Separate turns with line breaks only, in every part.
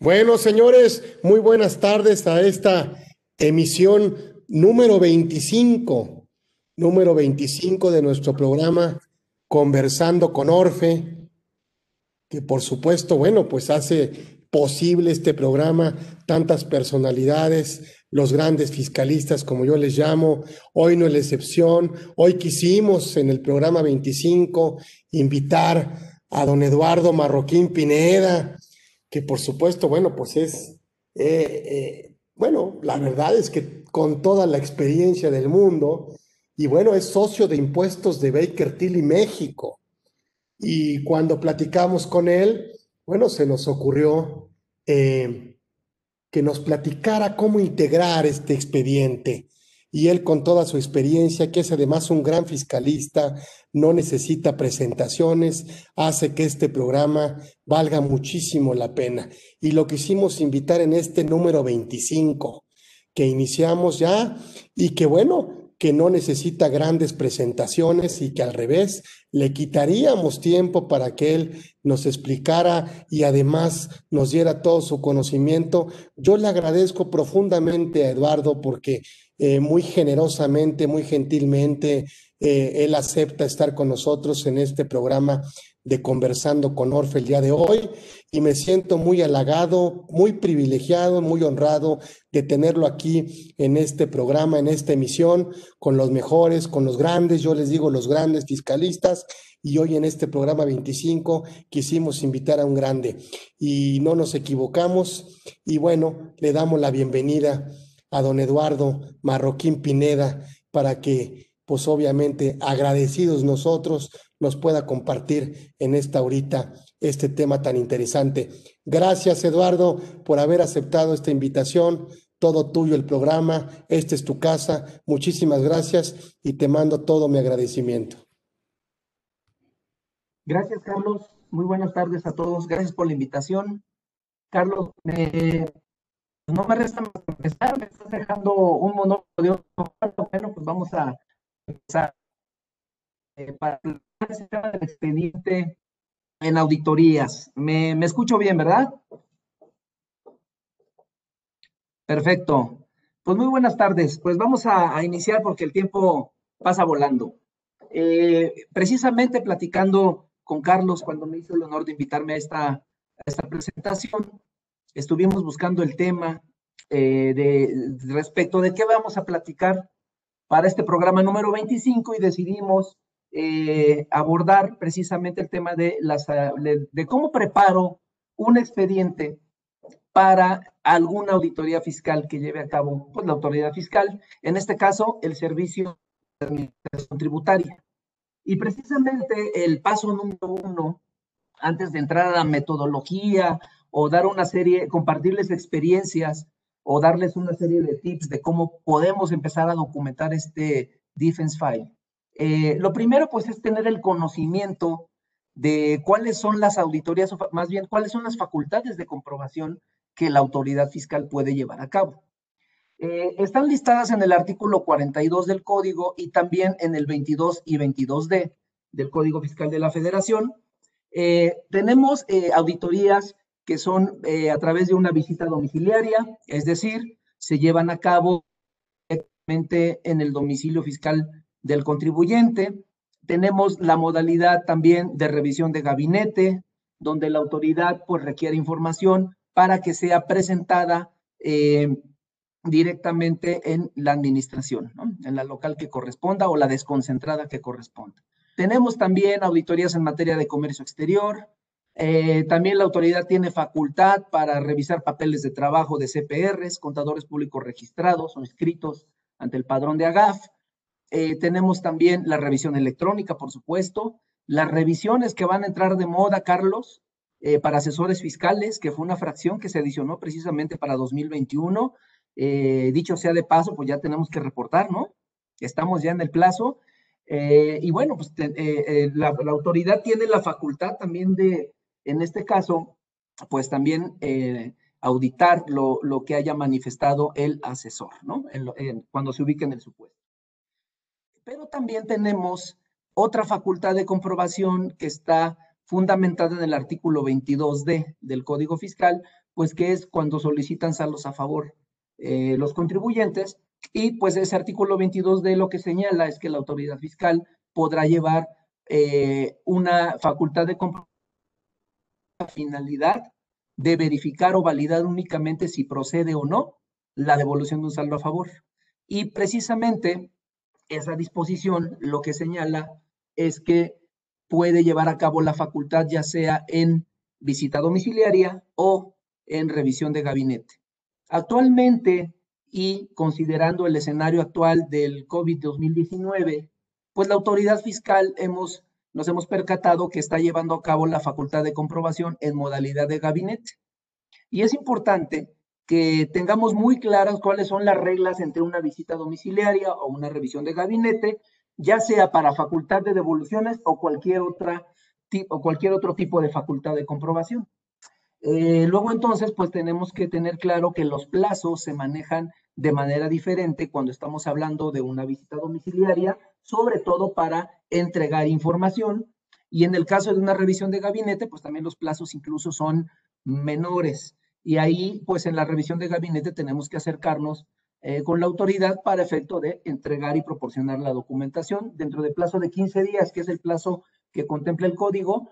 Bueno, señores, muy buenas tardes a esta emisión número 25, número 25 de nuestro programa Conversando con Orfe, que por supuesto, bueno, pues hace posible este programa tantas personalidades, los grandes fiscalistas, como yo les llamo, hoy no es la excepción, hoy quisimos en el programa 25 invitar a don Eduardo Marroquín Pineda, que por supuesto, bueno, pues es, eh, eh, bueno, la verdad es que con toda la experiencia del mundo, y bueno, es socio de impuestos de Baker Tilly México. Y cuando platicamos con él, bueno, se nos ocurrió eh, que nos platicara cómo integrar este expediente y él con toda su experiencia, que es además un gran fiscalista, no necesita presentaciones, hace que este programa valga muchísimo la pena. Y lo quisimos invitar en este número 25, que iniciamos ya y que bueno, que no necesita grandes presentaciones y que al revés le quitaríamos tiempo para que él nos explicara y además nos diera todo su conocimiento. Yo le agradezco profundamente a Eduardo porque eh, muy generosamente, muy gentilmente, eh, él acepta estar con nosotros en este programa de Conversando con Orfe el día de hoy. Y me siento muy halagado, muy privilegiado, muy honrado de tenerlo aquí en este programa, en esta emisión, con los mejores, con los grandes, yo les digo los grandes fiscalistas. Y hoy en este programa 25 quisimos invitar a un grande. Y no nos equivocamos. Y bueno, le damos la bienvenida a don Eduardo Marroquín Pineda para que pues obviamente agradecidos nosotros nos pueda compartir en esta horita este tema tan interesante. Gracias, Eduardo, por haber aceptado esta invitación. Todo tuyo el programa, esta es tu casa. Muchísimas gracias y te mando todo mi agradecimiento.
Gracias, Carlos. Muy buenas tardes a todos. Gracias por la invitación. Carlos, no me resta más que empezar. Me estás dejando un monólogo Bueno, pues vamos a empezar. Eh, para el expediente en auditorías. Me, escucho bien, ¿verdad? Perfecto. Pues muy buenas tardes. Pues vamos a, iniciar porque el tiempo pasa volando. Eh, precisamente platicando con Carlos cuando me hizo el honor de invitarme a esta, a esta presentación, estuvimos buscando el tema eh, de, respecto de qué vamos a platicar para este programa número 25 y decidimos eh, abordar precisamente el tema de, las, de, cómo preparo un expediente para alguna auditoría fiscal que lleve a cabo pues, la autoridad fiscal, en este caso el servicio de administración tributaria. Y precisamente el paso número uno, antes de entrar a la metodología o dar una serie, compartirles experiencias o darles una serie de tips de cómo podemos empezar a documentar este defense file. Eh, lo primero, pues, es tener el conocimiento de cuáles son las auditorías, o más bien, cuáles son las facultades de comprobación que la autoridad fiscal puede llevar a cabo. Eh, están listadas en el artículo 42 del código y también en el 22 y 22D del Código Fiscal de la Federación. Eh, tenemos auditorías que son eh, a través de una visita domiciliaria, es decir, se llevan a cabo directamente en el domicilio fiscal del contribuyente. Tenemos la modalidad también de revisión de gabinete, donde la autoridad pues requiere información para que sea presentada eh, directamente en la administración, en la local que corresponda o la desconcentrada que corresponda. Tenemos también auditorías en materia de comercio exterior, eh, también la autoridad tiene facultad para revisar papeles de trabajo de CPRs, contadores públicos registrados o inscritos ante el padrón de AGAF. Eh, tenemos también la revisión electrónica, por supuesto. Las revisiones que van a entrar de moda, Carlos, eh, para asesores fiscales, que fue una fracción que se adicionó precisamente para 2021. dicho sea de paso, pues ya tenemos que reportar, ¿no? Estamos ya en el plazo. y bueno, pues la, autoridad tiene la facultad también de, en este caso, pues también eh, auditar lo, que haya manifestado el asesor, ¿no? cuando se ubique en el supuesto. Pero también tenemos otra facultad de comprobación que está fundamentada en el artículo 22D del Código Fiscal, pues que es cuando solicitan saldos a favor eh, los contribuyentes. Y pues ese artículo 22 de lo que señala es que la autoridad fiscal podrá llevar eh, una facultad de comprobación finalidad de verificar o validar únicamente si procede o no la devolución de un saldo a favor. Y precisamente esa disposición lo que señala es que puede llevar a cabo la facultad ya sea en visita domiciliaria o en revisión de gabinete. Actualmente, y considerando el escenario actual del COVID-2019, pues la autoridad fiscal hemos, nos hemos percatado que está llevando a cabo la facultad de comprobación en modalidad de gabinete. Y es importante que tengamos muy claras cuáles son las reglas entre una visita domiciliaria o una revisión de gabinete, ya sea para facultad de devoluciones o cualquier, otra, o cualquier otro tipo de facultad de comprobación. Eh, luego entonces, pues tenemos que tener claro que los plazos se manejan de manera diferente cuando estamos hablando de una visita domiciliaria, sobre todo para entregar información. Y en el caso de una revisión de gabinete, pues también los plazos incluso son menores. Y ahí, pues en la revisión de gabinete tenemos que acercarnos eh, con la autoridad para efecto de entregar y proporcionar la documentación dentro del plazo de 15 días, que es el plazo que contempla el código,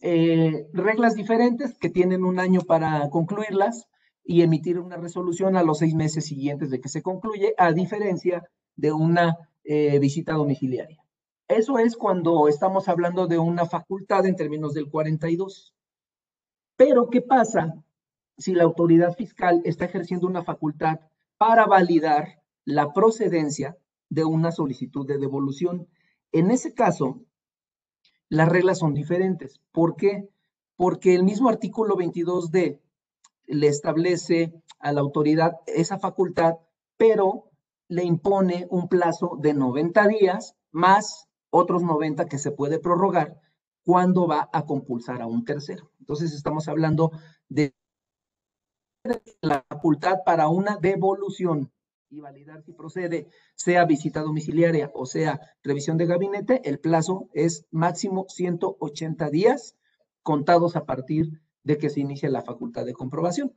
eh, reglas diferentes que tienen un año para concluirlas y emitir una resolución a los seis meses siguientes de que se concluye, a diferencia de una eh, visita domiciliaria. Eso es cuando estamos hablando de una facultad en términos del 42. Pero, ¿qué pasa si la autoridad fiscal está ejerciendo una facultad para validar la procedencia de una solicitud de devolución? En ese caso, las reglas son diferentes. ¿Por qué? Porque el mismo artículo 22D le establece a la autoridad esa facultad, pero le impone un plazo de 90 días más otros 90 que se puede prorrogar cuando va a compulsar a un tercero. Entonces estamos hablando de la facultad para una devolución y validar si procede, sea visita domiciliaria o sea revisión de gabinete, el plazo es máximo 180 días contados a partir de que se inicie la facultad de comprobación.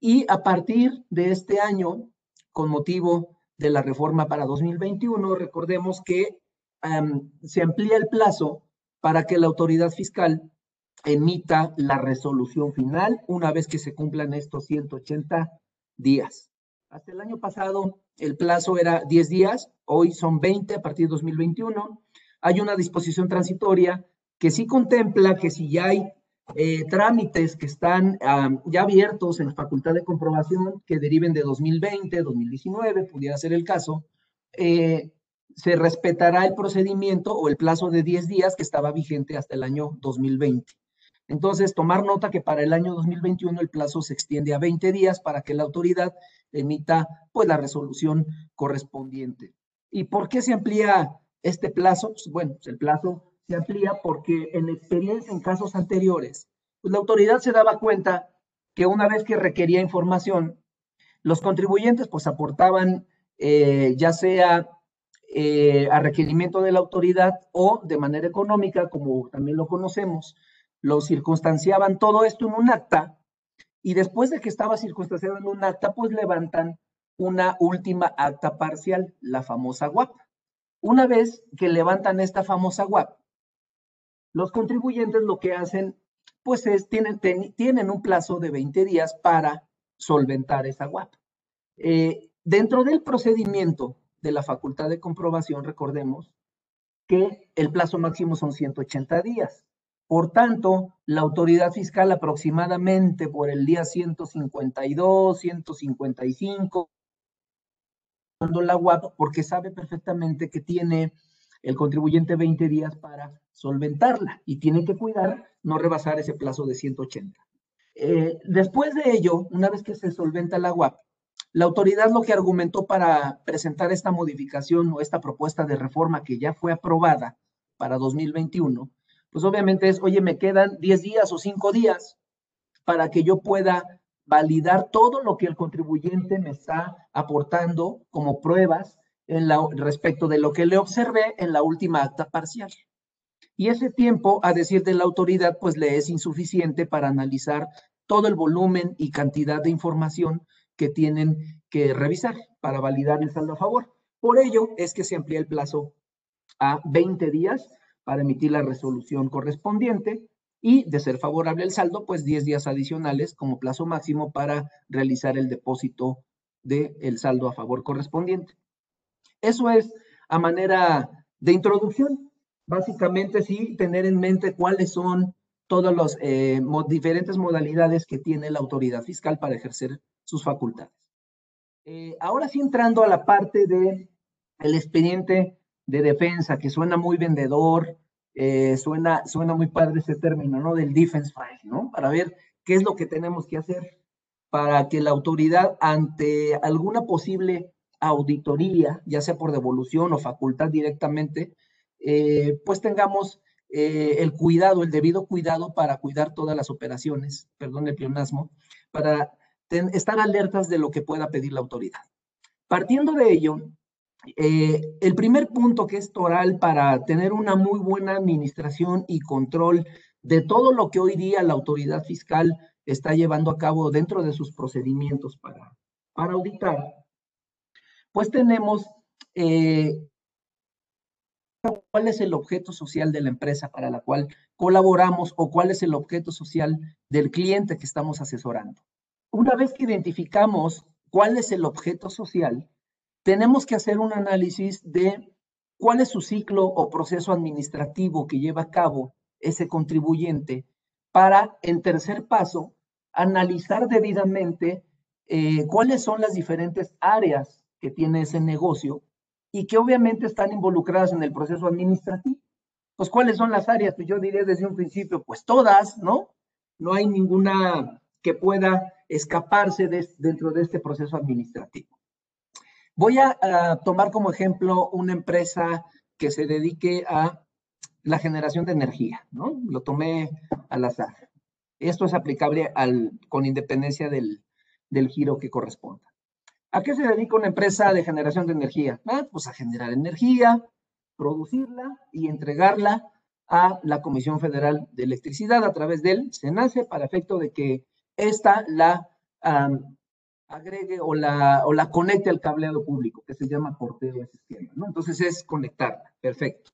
Y a partir de este año, con motivo de la reforma para 2021, recordemos que se amplía el plazo para que la autoridad fiscal emita la resolución final una vez que se cumplan estos 180 días. Hasta el año pasado el plazo era 10 días, hoy son 20 a partir de 2021. Hay una disposición transitoria que sí contempla que si ya hay eh, trámites que están ya abiertos en facultad de comprobación que deriven de 2020, 2019, pudiera ser el caso, eh, se respetará el procedimiento o el plazo de 10 días que estaba vigente hasta el año 2020. Entonces, tomar nota que para el año 2021 el plazo se extiende a 20 días para que la autoridad emita pues la resolución correspondiente. ¿Y por qué se amplía este plazo? Pues, bueno, pues, el plazo se amplía porque en experiencia en casos anteriores, pues la autoridad se daba cuenta que una vez que requería información, los contribuyentes pues aportaban eh, ya sea eh, a requerimiento de la autoridad o de manera económica, como también lo conocemos, lo circunstanciaban todo esto en un acta y después de que estaba circunstanciado en un acta, pues levantan una última acta parcial, la famosa WAP. Una vez que levantan esta famosa WAP, los contribuyentes lo que hacen, pues es, tienen, tienen un plazo de 20 días para solventar esa WAP. Eh, dentro del procedimiento de la facultad de comprobación, recordemos que el plazo máximo son 180 días. Por tanto, la autoridad fiscal aproximadamente por el día 152, 155, la UAP porque sabe perfectamente que tiene el contribuyente 20 días para solventarla y tiene que cuidar no rebasar ese plazo de 180. Eh, después de ello, una vez que se solventa la UAP, la autoridad lo que argumentó para presentar esta modificación o esta propuesta de reforma que ya fue aprobada para 2021 pues obviamente es, oye, me quedan 10 días o 5 días para que yo pueda validar todo lo que el contribuyente me está aportando como pruebas en respecto de lo que le observé en la última acta parcial. Y ese tiempo, a decir de la autoridad, pues le es insuficiente para analizar todo el volumen y cantidad de información que tienen que revisar para validar el saldo a favor. Por ello es que se amplía el plazo a 20 días para emitir la resolución correspondiente y, de ser favorable el saldo, pues 10 días adicionales como plazo máximo para realizar el depósito del saldo a favor correspondiente. Eso es a manera de introducción. Básicamente, sí, tener en mente cuáles son todas las eh, diferentes modalidades que tiene la autoridad fiscal para ejercer sus facultades. Eh, ahora sí, entrando a la parte de el expediente de defensa, que suena muy vendedor, eh, suena, suena muy padre ese término, ¿no? Del defense file, ¿no? Para ver qué es lo que tenemos que hacer para que la autoridad, ante alguna posible auditoría, ya sea por devolución o facultad directamente, eh, pues tengamos eh, el cuidado, el debido cuidado para cuidar todas las operaciones, perdón el pleonasmo, para estar alertas de lo que pueda pedir la autoridad. Partiendo de ello, eh, el primer punto que es toral para tener una muy buena administración y control de todo lo que hoy día la autoridad fiscal está llevando a cabo dentro de sus procedimientos para, para auditar, pues tenemos eh, cuál es el objeto social de la empresa para la cual colaboramos o cuál es el objeto social del cliente que estamos asesorando. Una vez que identificamos cuál es el objeto social, tenemos que hacer un análisis de cuál es su ciclo o proceso administrativo que lleva a cabo ese contribuyente para, en tercer paso, analizar debidamente eh, cuáles son las diferentes áreas que tiene ese negocio y que obviamente están involucradas en el proceso administrativo. Pues, ¿cuáles son las áreas? Pues yo diría desde un principio, pues todas, ¿no? No hay ninguna que pueda escaparse dentro de este proceso administrativo. Voy a, tomar como ejemplo una empresa que se dedique a la generación de energía, ¿no? Lo tomé al azar. Esto es aplicable al, con independencia del, del giro que corresponda. ¿A qué se dedica una empresa de generación de energía? Ah, pues a generar energía, producirla y entregarla a la Comisión Federal de Electricidad a través del SENACE para efecto de que ésta la agregue o la, o la conecte al cableado público, que se llama porteo ese esquema, ¿no? Entonces es conectarla, perfecto.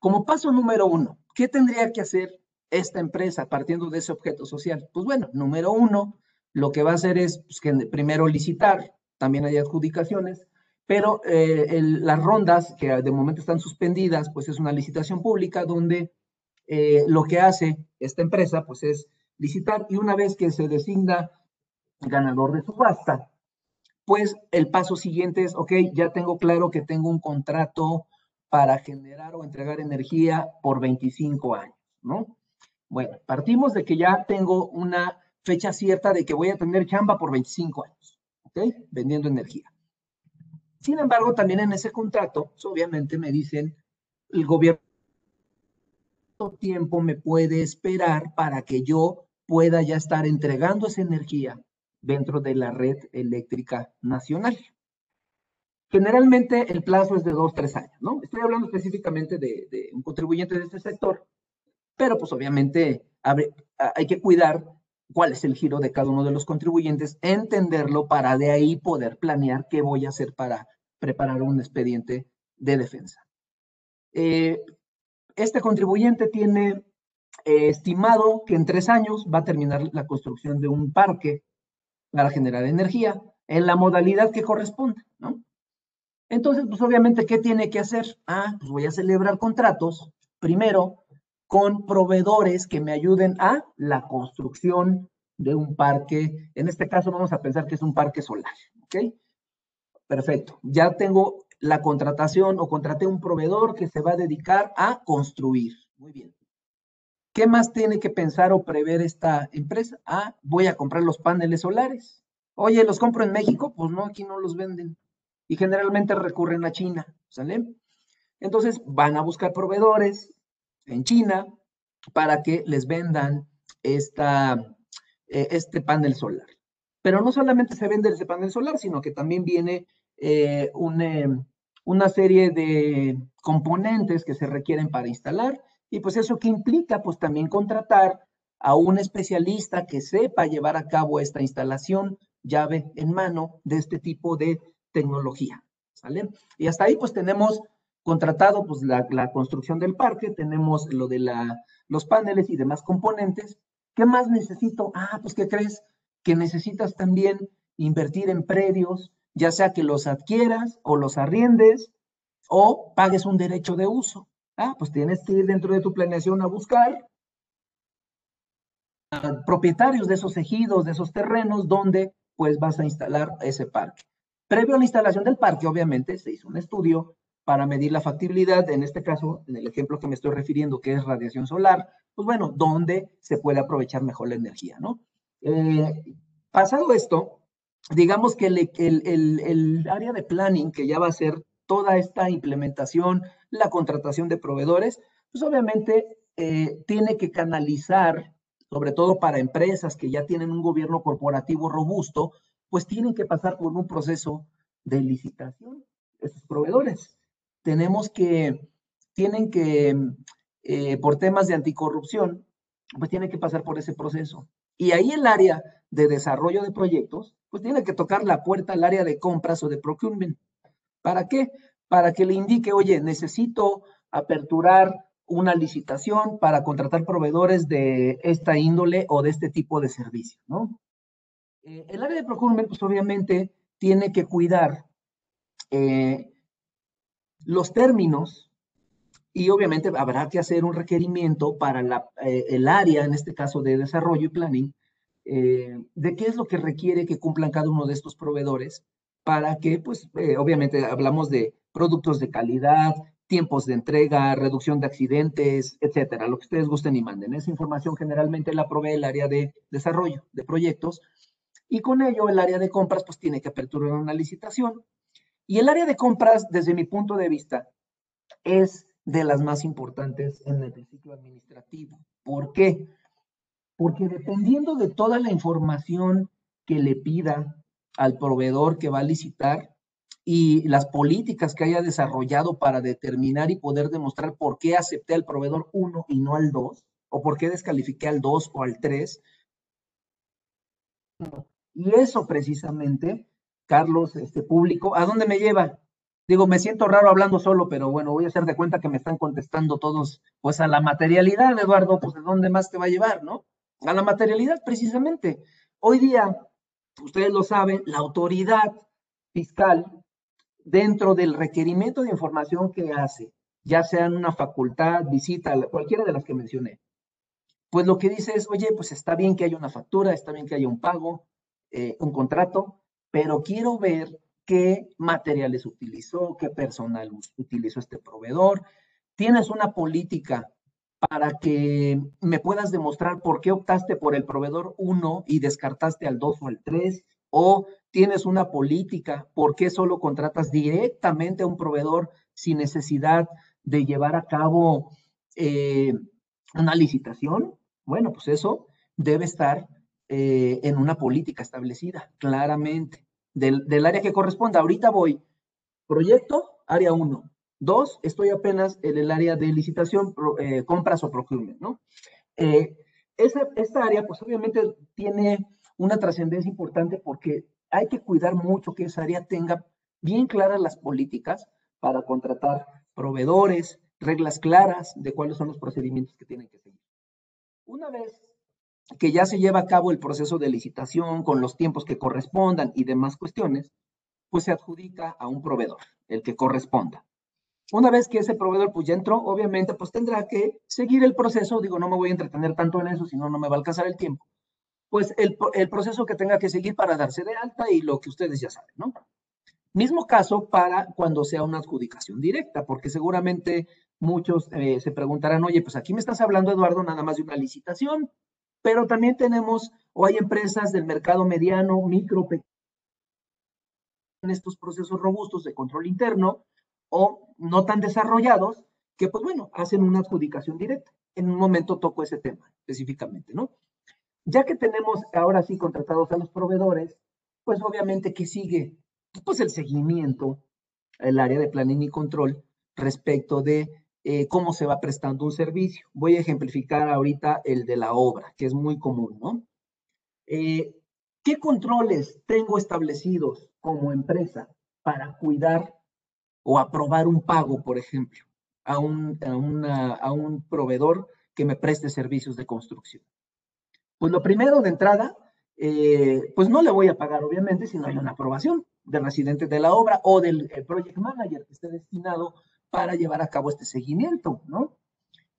Como paso número uno, ¿qué tendría que hacer esta empresa partiendo de ese objeto social? Pues bueno, número uno, lo que va a hacer es pues, primero licitar, también hay adjudicaciones, pero eh, las rondas que de momento están suspendidas, pues es una licitación pública donde eh, lo que hace esta empresa, pues es licitar y una vez que se designa ganador de subasta, pues el paso siguiente es, ok, ya tengo claro que tengo un contrato para generar o entregar energía por 25 años, ¿no? Bueno, partimos de que ya tengo una fecha cierta de que voy a tener chamba por 25 años, ¿ok? Vendiendo energía. Sin embargo, también en ese contrato, obviamente me dicen, el gobierno tiempo me puede esperar para que yo pueda ya estar entregando esa energía dentro de la red eléctrica nacional. Generalmente el plazo es de dos, tres años, ¿no? Estoy hablando específicamente de, un contribuyente de este sector, pero pues obviamente hay que cuidar cuál es el giro de cada uno de los contribuyentes, entenderlo para de ahí poder planear qué voy a hacer para preparar un expediente de defensa. Eh, este contribuyente tiene eh, estimado que en tres años va a terminar la construcción de un parque para generar energía en la modalidad que corresponde, ¿no? Entonces, pues obviamente, ¿qué tiene que hacer? Ah, pues voy a celebrar contratos, primero, con proveedores que me ayuden a la construcción de un parque. En este caso vamos a pensar que es un parque solar, ¿ok? Perfecto. Ya tengo la contratación o contraté un proveedor que se va a dedicar a construir. Muy bien. ¿Qué más tiene que pensar o prever esta empresa? Ah, voy a comprar los paneles solares. Oye, ¿los compro en México? Pues no, aquí no los venden. Y generalmente recurren a China, ¿sale? Entonces van a buscar proveedores en China para que les vendan esta, eh, este panel solar. Pero no solamente se vende ese panel solar, sino que también viene eh, una serie de componentes que se requieren para instalar y pues eso que implica, pues también contratar a un especialista que sepa llevar a cabo esta instalación llave en mano de este tipo de tecnología. ¿Sale? Y hasta ahí pues tenemos contratado pues la, construcción del parque, tenemos lo de la, los paneles y demás componentes. ¿Qué más necesito? Ah, pues ¿qué crees? Que necesitas también invertir en predios, ya sea que los adquieras o los arriendes o pagues un derecho de uso. Ah, pues tienes que ir dentro de tu planeación a buscar propietarios de esos ejidos, de esos terrenos, donde pues vas a instalar ese parque. Previo a la instalación del parque, obviamente, se hizo un estudio para medir la factibilidad, en este caso, en el ejemplo que me estoy refiriendo, que es radiación solar, pues bueno, donde se puede aprovechar mejor la energía, ¿no? Eh, pasado esto, digamos que el, área de planning, que ya va a ser toda esta implementación, la contratación de proveedores, pues obviamente eh, tiene que canalizar sobre todo para empresas que ya tienen un gobierno corporativo robusto, pues tienen que pasar por un proceso de licitación, esos proveedores. Tenemos que, tienen que, eh, por temas de anticorrupción, pues tienen que pasar por ese proceso. Y ahí el área de desarrollo de proyectos, pues tiene que tocar la puerta al área de compras o de procurement. ¿Para qué? Para que le indique, oye, necesito aperturar una licitación para contratar proveedores de esta índole o de este tipo de servicio, ¿no? Eh, el área de procurement, pues obviamente tiene que cuidar eh, los términos y obviamente habrá que hacer un requerimiento para eh, el área, en este caso de desarrollo y planning, de qué es lo que requiere que cumplan cada uno de estos proveedores para que, pues, obviamente hablamos de productos de calidad, tiempos de entrega, reducción de accidentes, etcétera, lo que ustedes gusten y manden. Esa información generalmente la provee el área de desarrollo de proyectos y con ello el área de compras pues tiene que aperturar una licitación. Y el área de compras, desde mi punto de vista, es de las más importantes en el ciclo administrativo. ¿Por qué? Porque dependiendo de toda la información que le pida al proveedor que va a licitar, y las políticas que haya desarrollado para determinar y poder demostrar por qué acepté al proveedor 1 y no al 2, o por qué descalifiqué al 2 o al 3. Y eso precisamente, Carlos, este público, ¿a dónde me lleva? Digo, me siento raro hablando solo, pero bueno, voy a hacer de cuenta que me están contestando todos, pues a la materialidad, Eduardo, pues de dónde más te va a llevar, ¿no? A la materialidad, precisamente. Hoy día, ustedes lo saben, la autoridad fiscal dentro del requerimiento de información que hace, ya sea en una facultad, visita, cualquiera de las que mencioné, pues lo que dice es, oye, pues está bien que haya una factura, está bien que haya un pago, eh, un contrato, pero quiero ver qué materiales utilizó, qué personal utilizó este proveedor. Tienes una política para que me puedas demostrar por qué optaste por el proveedor 1 y descartaste al 2 o al 3, o tienes una política, ¿por qué solo contratas directamente a un proveedor sin necesidad de llevar a cabo eh, una licitación? Bueno, pues eso debe estar eh, en una política establecida, claramente, del, área que corresponda. Ahorita voy, proyecto, área 1. Dos, estoy apenas en el área de licitación, eh, compras o procurement, ¿no? esta área, pues obviamente tiene una trascendencia importante porque hay que cuidar mucho que esa área tenga bien claras las políticas para contratar proveedores, reglas claras de cuáles son los procedimientos que tienen que seguir. Una vez que ya se lleva a cabo el proceso de licitación con los tiempos que correspondan y demás cuestiones, pues se adjudica a un proveedor, el que corresponda. Una vez que ese proveedor pues ya entró, obviamente pues tendrá que seguir el proceso, digo, no me voy a entretener tanto en eso, si no, no me va a alcanzar el tiempo, pues el, proceso que tenga que seguir para darse de alta y lo que ustedes ya saben, ¿no? Mismo caso para cuando sea una adjudicación directa, porque seguramente muchos eh, se preguntarán, oye, pues aquí me estás hablando, Eduardo, nada más de una licitación, pero también tenemos o hay empresas del mercado mediano, micro, pequeño, en estos procesos robustos de control interno o no tan desarrollados, que pues bueno, hacen una adjudicación directa. En un momento toco ese tema específicamente, ¿no? Ya que tenemos ahora sí contratados a los proveedores, pues obviamente que sigue pues el seguimiento, el área de planning y control respecto de eh, cómo se va prestando un servicio. Voy a ejemplificar ahorita el de la obra, que es muy común, ¿no? Eh, ¿Qué controles tengo establecidos como empresa para cuidar o aprobar un pago, por ejemplo, a un, a un proveedor que me preste servicios de construcción? Pues lo primero de entrada, eh, pues no le voy a pagar, obviamente, si no hay una aprobación del residente de la obra o del project manager que esté destinado para llevar a cabo este seguimiento, ¿no?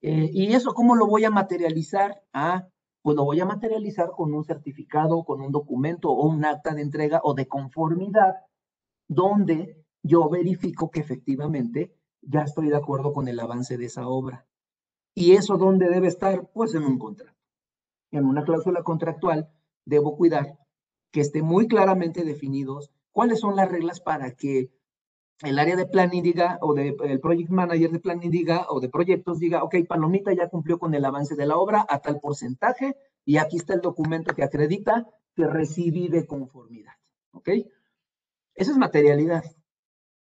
Eh, ¿Y eso cómo lo voy a materializar? Ah, pues lo voy a materializar con un certificado, con un documento o un acta de entrega o de conformidad, donde yo verifico que efectivamente ya estoy de acuerdo con el avance de esa obra. ¿Y eso dónde debe estar? Pues en un contrato en una cláusula contractual, debo cuidar que esté muy claramente definidos cuáles son las reglas para que el área de planning diga, o de, el project manager de planning diga, o de proyectos diga, ok, Palomita ya cumplió con el avance de la obra a tal porcentaje, y aquí está el documento que acredita que recibí de conformidad. ¿Ok? Esa es materialidad.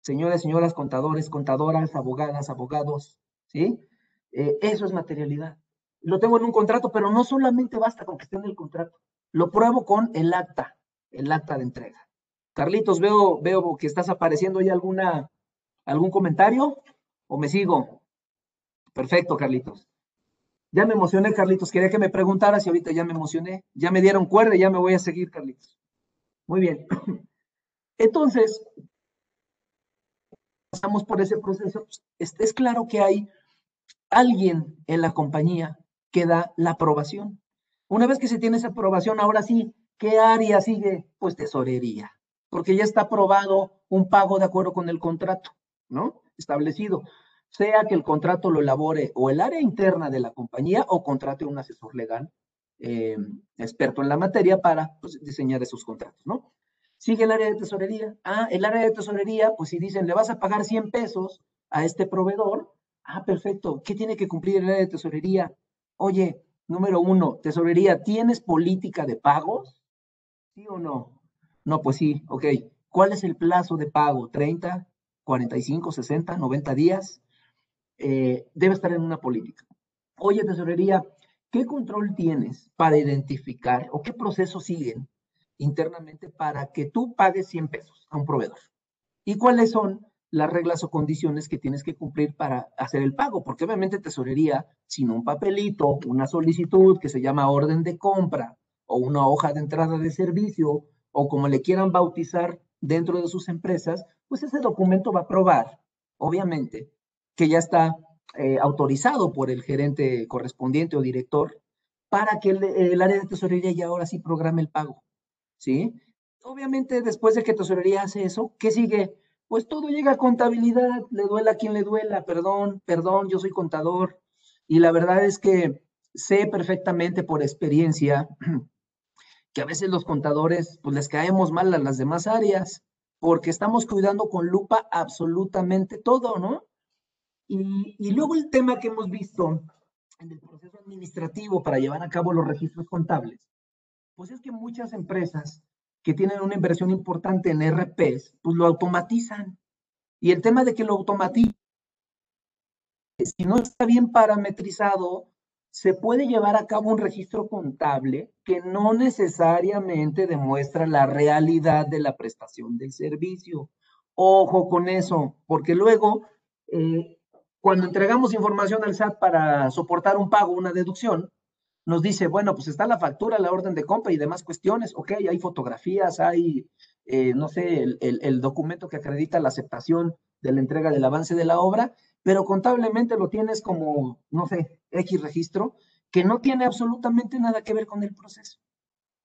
Señores, señoras, contadores, contadoras, abogadas, abogados, ¿sí? Eh, eso es materialidad lo tengo en un contrato, pero no solamente basta con que esté en el contrato, lo pruebo con el acta, el acta de entrega. Carlitos, veo, veo que estás apareciendo ahí alguna, algún comentario o me sigo. Perfecto, Carlitos. Ya me emocioné, Carlitos. Quería que me preguntaras y ahorita ya me emocioné. Ya me dieron cuerda y ya me voy a seguir, Carlitos. Muy bien. Entonces, pasamos por ese proceso. Es claro que hay alguien en la compañía queda la aprobación. Una vez que se tiene esa aprobación, ahora sí, ¿qué área sigue? Pues tesorería, porque ya está aprobado un pago de acuerdo con el contrato, ¿no? Establecido. Sea que el contrato lo elabore o el área interna de la compañía o contrate un asesor legal eh, experto en la materia para pues, diseñar esos contratos, ¿no? Sigue el área de tesorería. Ah, el área de tesorería, pues si dicen, le vas a pagar 100 pesos a este proveedor, ah, perfecto. ¿Qué tiene que cumplir el área de tesorería? Oye, número uno, tesorería, ¿tienes política de pagos? ¿Sí o no? No, pues sí, ok. ¿Cuál es el plazo de pago? ¿30, 45, 60, 90 días? Eh, debe estar en una política. Oye, tesorería, ¿qué control tienes para identificar o qué procesos siguen internamente para que tú pagues 100 pesos a un proveedor? ¿Y cuáles son las reglas o condiciones que tienes que cumplir para hacer el pago, porque obviamente tesorería, sin un papelito, una solicitud que se llama orden de compra o una hoja de entrada de servicio o como le quieran bautizar dentro de sus empresas, pues ese documento va a probar, obviamente, que ya está eh, autorizado por el gerente correspondiente o director para que el, área de tesorería ya ahora sí programe el pago, ¿sí? Obviamente, después de que tesorería hace eso, ¿qué sigue? pues todo llega a contabilidad, le duela a quien le duela, perdón, perdón, yo soy contador. Y la verdad es que sé perfectamente por experiencia que a veces los contadores pues les caemos mal a las demás áreas porque estamos cuidando con lupa absolutamente todo, ¿no? Y, y luego el tema que hemos visto en el proceso administrativo para llevar a cabo los registros contables, pues es que muchas empresas que tienen una inversión importante en RPs, pues lo automatizan. Y el tema de que lo automatizan, si no está bien parametrizado, se puede llevar a cabo un registro contable que no necesariamente demuestra la realidad de la prestación del servicio. Ojo con eso, porque luego, eh, cuando entregamos información al SAT para soportar un pago, una deducción, nos dice, bueno, pues está la factura, la orden de compra y demás cuestiones, ok, hay fotografías, hay, eh, no sé, el, el, documento que acredita la aceptación de la entrega del avance de la obra, pero contablemente lo tienes como, no sé, X registro, que no tiene absolutamente nada que ver con el proceso.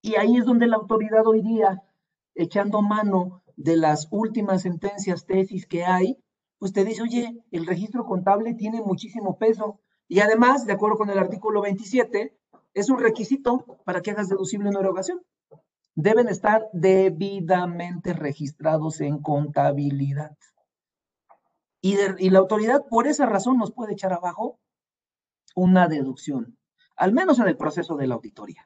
Y ahí es donde la autoridad hoy día, echando mano de las últimas sentencias, tesis que hay, pues te dice, oye, el registro contable tiene muchísimo peso. Y además, de acuerdo con el artículo 27, es un requisito para que hagas deducible una erogación. Deben estar debidamente registrados en contabilidad. Y, la autoridad por esa razón nos puede echar abajo una deducción, al menos en el proceso de la auditoría.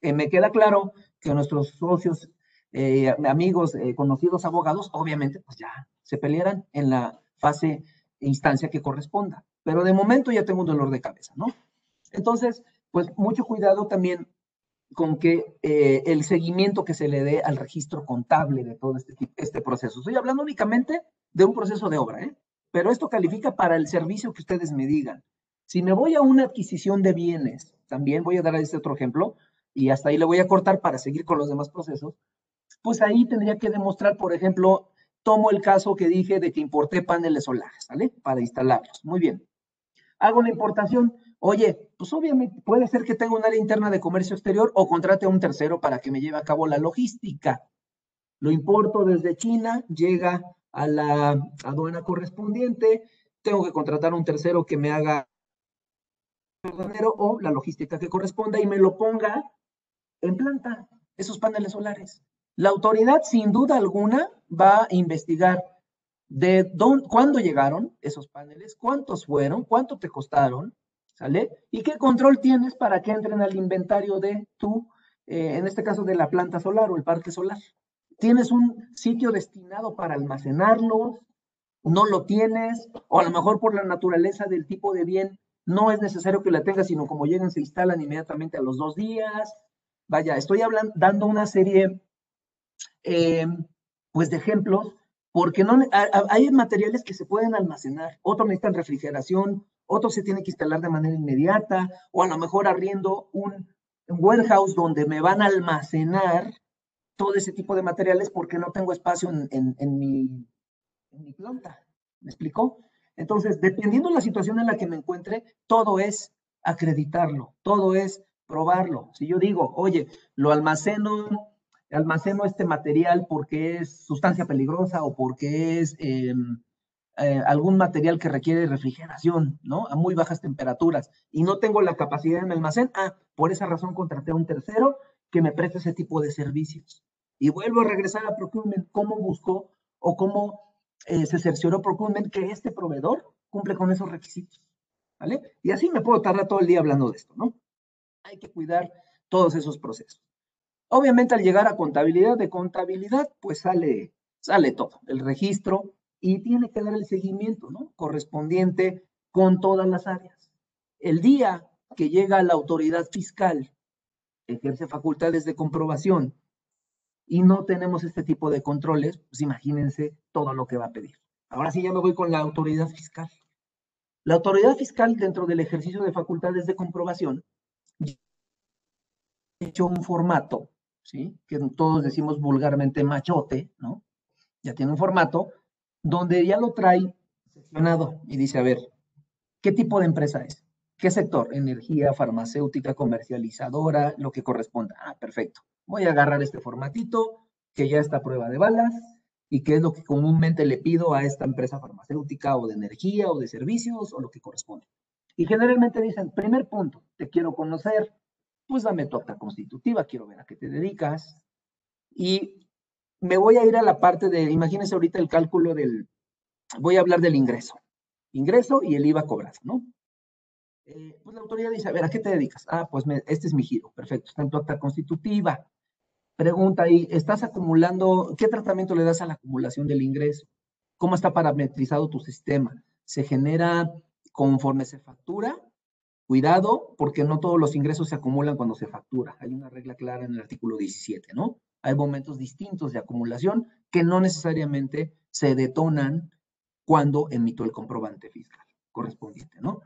Eh, me queda claro que nuestros socios, eh, amigos, eh, conocidos abogados, obviamente, pues ya se pelearán en la fase instancia que corresponda. Pero de momento ya tengo un dolor de cabeza, ¿no? Entonces, pues mucho cuidado también con que eh, el seguimiento que se le dé al registro contable de todo este, este proceso. Estoy hablando únicamente de un proceso de obra, ¿eh? pero esto califica para el servicio que ustedes me digan. Si me voy a una adquisición de bienes, también voy a dar este otro ejemplo, y hasta ahí le voy a cortar para seguir con los demás procesos, pues ahí tendría que demostrar, por ejemplo, tomo el caso que dije de que importé paneles solares, ¿vale? Para instalarlos. Muy bien. Hago una importación. Oye, pues obviamente puede ser que tenga un área interna de comercio exterior o contrate a un tercero para que me lleve a cabo la logística. Lo importo desde China, llega a la aduana correspondiente, tengo que contratar a un tercero que me haga o la logística que corresponda y me lo ponga en planta, esos paneles solares. La autoridad, sin duda alguna, va a investigar de dónde, cuándo llegaron esos paneles, cuántos fueron, cuánto te costaron, ¿sale? Y qué control tienes para que entren al inventario de tu, eh, en este caso de la planta solar o el parque solar. ¿Tienes un sitio destinado para almacenarlos? ¿No lo tienes? O a lo mejor por la naturaleza del tipo de bien, no es necesario que la tengas, sino como lleguen, se instalan inmediatamente a los dos días. Vaya, estoy hablando, dando una serie eh, pues de ejemplos, porque no, hay materiales que se pueden almacenar, otros necesitan refrigeración, otros se tienen que instalar de manera inmediata, o a lo mejor arriendo un, warehouse donde me van a almacenar todo ese tipo de materiales porque no tengo espacio en, mi, en mi planta. ¿Me explicó? Entonces, dependiendo de la situación en la que me encuentre, todo es acreditarlo, todo es probarlo. Si yo digo, oye, lo almaceno almaceno este material porque es sustancia peligrosa o porque es em, eh, algún material que requiere refrigeración, ¿no? A muy bajas temperaturas y no tengo la capacidad en el almacén, ah, por esa razón contraté a un tercero que me preste ese tipo de servicios. Y vuelvo a regresar a procurement, cómo buscó o cómo eh, se cercioró procurement que este proveedor cumple con esos requisitos, ¿vale? Y así me puedo tardar todo el día hablando de esto, ¿no? Hay que cuidar todos esos procesos. Obviamente al llegar a contabilidad de contabilidad, pues sale, sale todo, el registro y tiene que dar el seguimiento, ¿no? Correspondiente con todas las áreas. El día que llega la autoridad fiscal, ejerce facultades de comprobación y no tenemos este tipo de controles, pues imagínense todo lo que va a pedir. Ahora sí ya me voy con la autoridad fiscal. La autoridad fiscal dentro del ejercicio de facultades de comprobación hecho un formato que todos decimos vulgarmente machote, ¿no? Ya tiene un formato donde ya lo trae seccionado y dice, a ver, ¿qué tipo de empresa es? ¿Qué sector? Energía, farmacéutica, comercializadora, lo que corresponda. Ah, perfecto. Voy a agarrar este formatito que ya está a prueba de balas y que es lo que comúnmente le pido a esta empresa farmacéutica o de energía o de servicios o lo que corresponde. Y generalmente dicen, primer punto, te quiero conocer, pues dame tu acta constitutiva, quiero ver a qué te dedicas. Y me voy a ir a la parte de, imagínense ahorita el cálculo del, voy a hablar del ingreso. Ingreso y el IVA cobrado, ¿no? Eh, pues la autoridad dice, a ver, ¿a qué te dedicas? Ah, pues este es mi giro, perfecto, está en tu acta constitutiva. Pregunta ahí, ¿estás acumulando, qué tratamiento le das a la acumulación del ingreso? ¿Cómo está parametrizado tu sistema? ¿Se genera conforme se factura Cuidado, porque no todos los ingresos se acumulan cuando se factura. Hay una regla clara en el artículo 17, ¿no? Hay momentos distintos de acumulación que no necesariamente se detonan cuando emito el comprobante fiscal correspondiente, ¿no?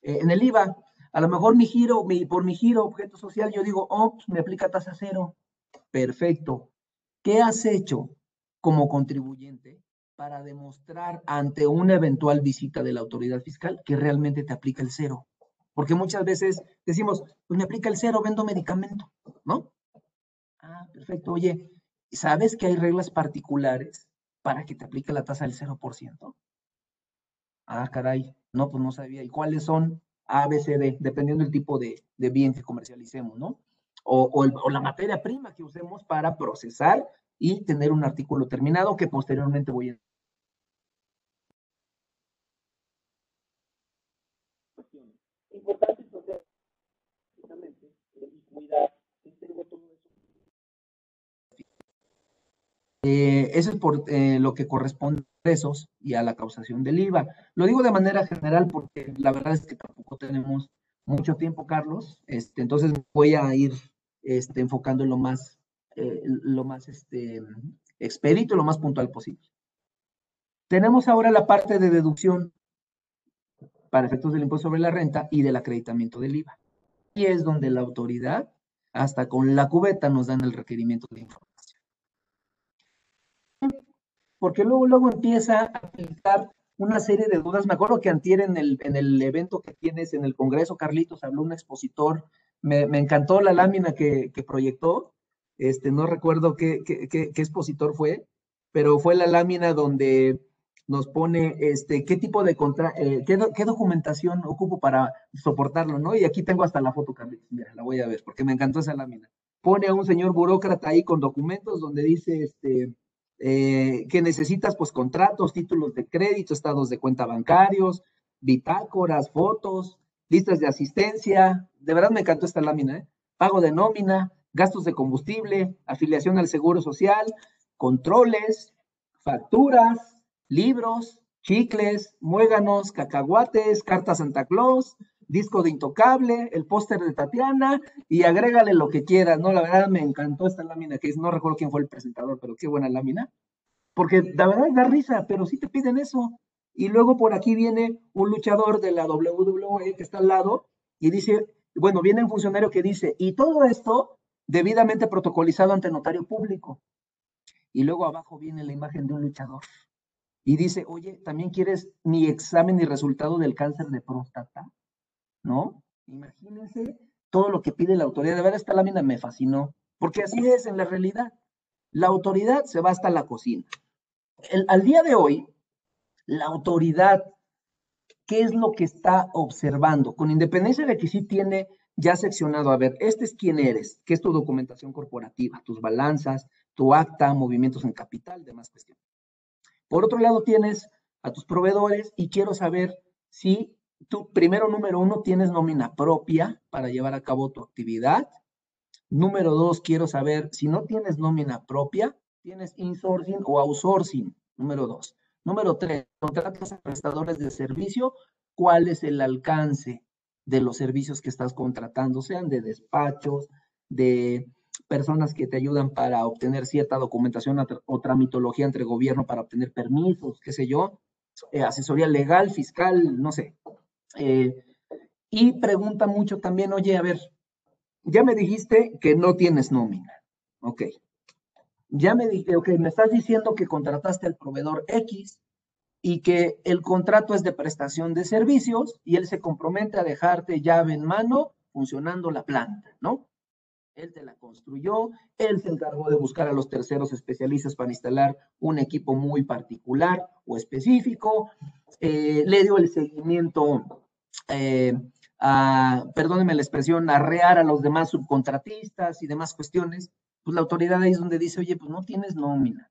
Eh, en el IVA, a lo mejor mi giro, por mi giro objeto social, yo digo, oh, me aplica tasa cero. Perfecto. ¿Qué has hecho como contribuyente para demostrar ante una eventual visita de la autoridad fiscal que realmente te aplica el cero? Porque muchas veces decimos, pues me aplica el cero, vendo medicamento, ¿no? Ah, perfecto. Oye, ¿sabes que hay reglas particulares para que te aplique la tasa del 0%? Ah, caray, no, pues no sabía. ¿Y cuáles son? A, B, C, D, dependiendo del tipo de, bien que comercialicemos, ¿no? O, o, la materia prima que usemos para procesar y tener un artículo terminado que posteriormente voy a Eh, eso es por eh, lo que corresponde ingresos y a la causación del IVA. Lo digo de manera general porque la verdad es que tampoco tenemos mucho tiempo, Carlos. Este, entonces voy a ir este, enfocando en lo más, eh, lo más este, expedito, lo más puntual posible. Tenemos ahora la parte de deducción para efectos del impuesto sobre la renta y del acreditamiento del IVA. Y es donde la autoridad, hasta con la cubeta, nos dan el requerimiento de información. Porque luego, luego empieza a aplicar una serie de dudas. Me acuerdo que antier en el, en el evento que tienes en el Congreso, Carlitos, habló un expositor. Me, me encantó la lámina que, que, proyectó. Este, no recuerdo qué, qué, qué, expositor fue, pero fue la lámina donde nos pone este, qué tipo de contra, eh, qué, qué, documentación ocupo para soportarlo, ¿no? Y aquí tengo hasta la foto, Carlitos, mira, la voy a ver, porque me encantó esa lámina. Pone a un señor burócrata ahí con documentos donde dice, este, eh, que necesitas, pues, contratos, títulos de crédito, estados de cuenta bancarios, bitácoras, fotos, listas de asistencia. De verdad me encantó esta lámina, ¿eh? Pago de nómina, gastos de combustible, afiliación al seguro social, controles, facturas, libros, chicles, muéganos, cacahuates, carta Santa Claus, disco de Intocable, el póster de Tatiana y agrégale lo que quieras, ¿no? La verdad me encantó esta lámina que es, no recuerdo quién fue el presentador, pero qué buena lámina. Porque la verdad da risa, pero sí te piden eso. Y luego por aquí viene un luchador de la WWE que está al lado y dice, bueno, viene un funcionario que dice, y todo esto debidamente protocolizado ante notario público. Y luego abajo viene la imagen de un luchador y dice, oye, ¿también quieres mi examen y resultado del cáncer de próstata? ¿No? Imagínense todo lo que pide la autoridad. De verdad, esta lámina me fascinó, porque así es en la realidad. La autoridad se va hasta la cocina. Al día de hoy, la autoridad, ¿qué es lo que está observando? Con independencia de que sí tiene ya seccionado, a ver, este es quién eres, qué es tu documentación corporativa, tus balanzas, tu acta, movimientos en capital, demás cuestiones. Por otro lado, tienes a tus proveedores y quiero saber si tú, primero, número uno, tienes nómina propia para llevar a cabo tu actividad. Número dos, quiero saber si no tienes nómina propia, tienes insourcing o outsourcing. Número dos. Número tres, contratas a prestadores de servicio. ¿Cuál es el alcance de los servicios que estás contratando? Sean de despachos, de personas que te ayudan para obtener cierta documentación o tramitología entre gobierno para obtener permisos, qué sé yo, eh, asesoría legal, fiscal, no sé. Eh, y pregunta mucho también, oye, a ver, ya me dijiste que no tienes nómina, ok. Ya me dije, ok, me estás diciendo que contrataste al proveedor X y que el contrato es de prestación de servicios y él se compromete a dejarte llave en mano funcionando la planta, ¿no? Él te la construyó, él se encargó de buscar a los terceros especialistas para instalar un equipo muy particular o específico, eh, le dio el seguimiento, eh, perdónenme la expresión, arrear a los demás subcontratistas y demás cuestiones, pues la autoridad ahí es donde dice, oye, pues no tienes nómina.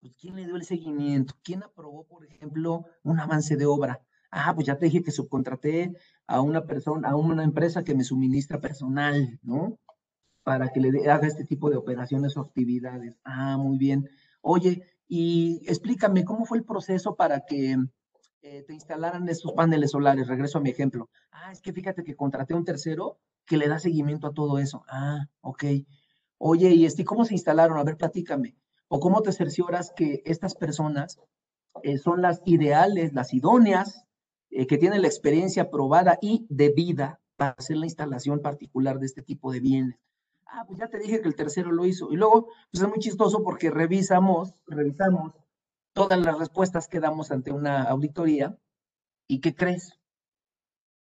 Pues, ¿Quién le dio el seguimiento? ¿Quién aprobó, por ejemplo, un avance de obra? Ah, pues ya te dije que subcontraté a una persona, a una empresa que me suministra personal, ¿no? para que le haga este tipo de operaciones o actividades. Ah, muy bien. Oye, y explícame, ¿cómo fue el proceso para que eh, te instalaran estos paneles solares? Regreso a mi ejemplo. Ah, es que fíjate que contraté a un tercero que le da seguimiento a todo eso. Ah, ok. Oye, ¿y este, cómo se instalaron? A ver, platícame. ¿O cómo te cercioras que estas personas eh, son las ideales, las idóneas, eh, que tienen la experiencia probada y debida para hacer la instalación particular de este tipo de bienes? ah, pues ya te dije que el tercero lo hizo. Y luego, pues es muy chistoso porque revisamos, revisamos todas las respuestas que damos ante una auditoría. ¿Y qué crees?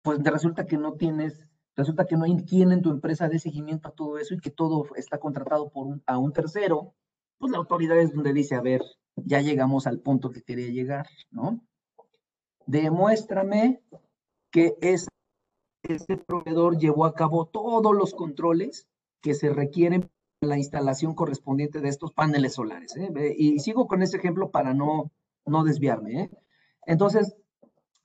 Pues resulta que no tienes, resulta que no hay quien en tu empresa de seguimiento a todo eso y que todo está contratado por un, a un tercero. Pues la autoridad es donde dice, a ver, ya llegamos al punto que quería llegar, ¿no? Demuéstrame que ese, ese proveedor llevó a cabo todos los controles que se requieren la instalación correspondiente de estos paneles solares. ¿eh? Y sigo con ese ejemplo para no, no desviarme. ¿eh? Entonces,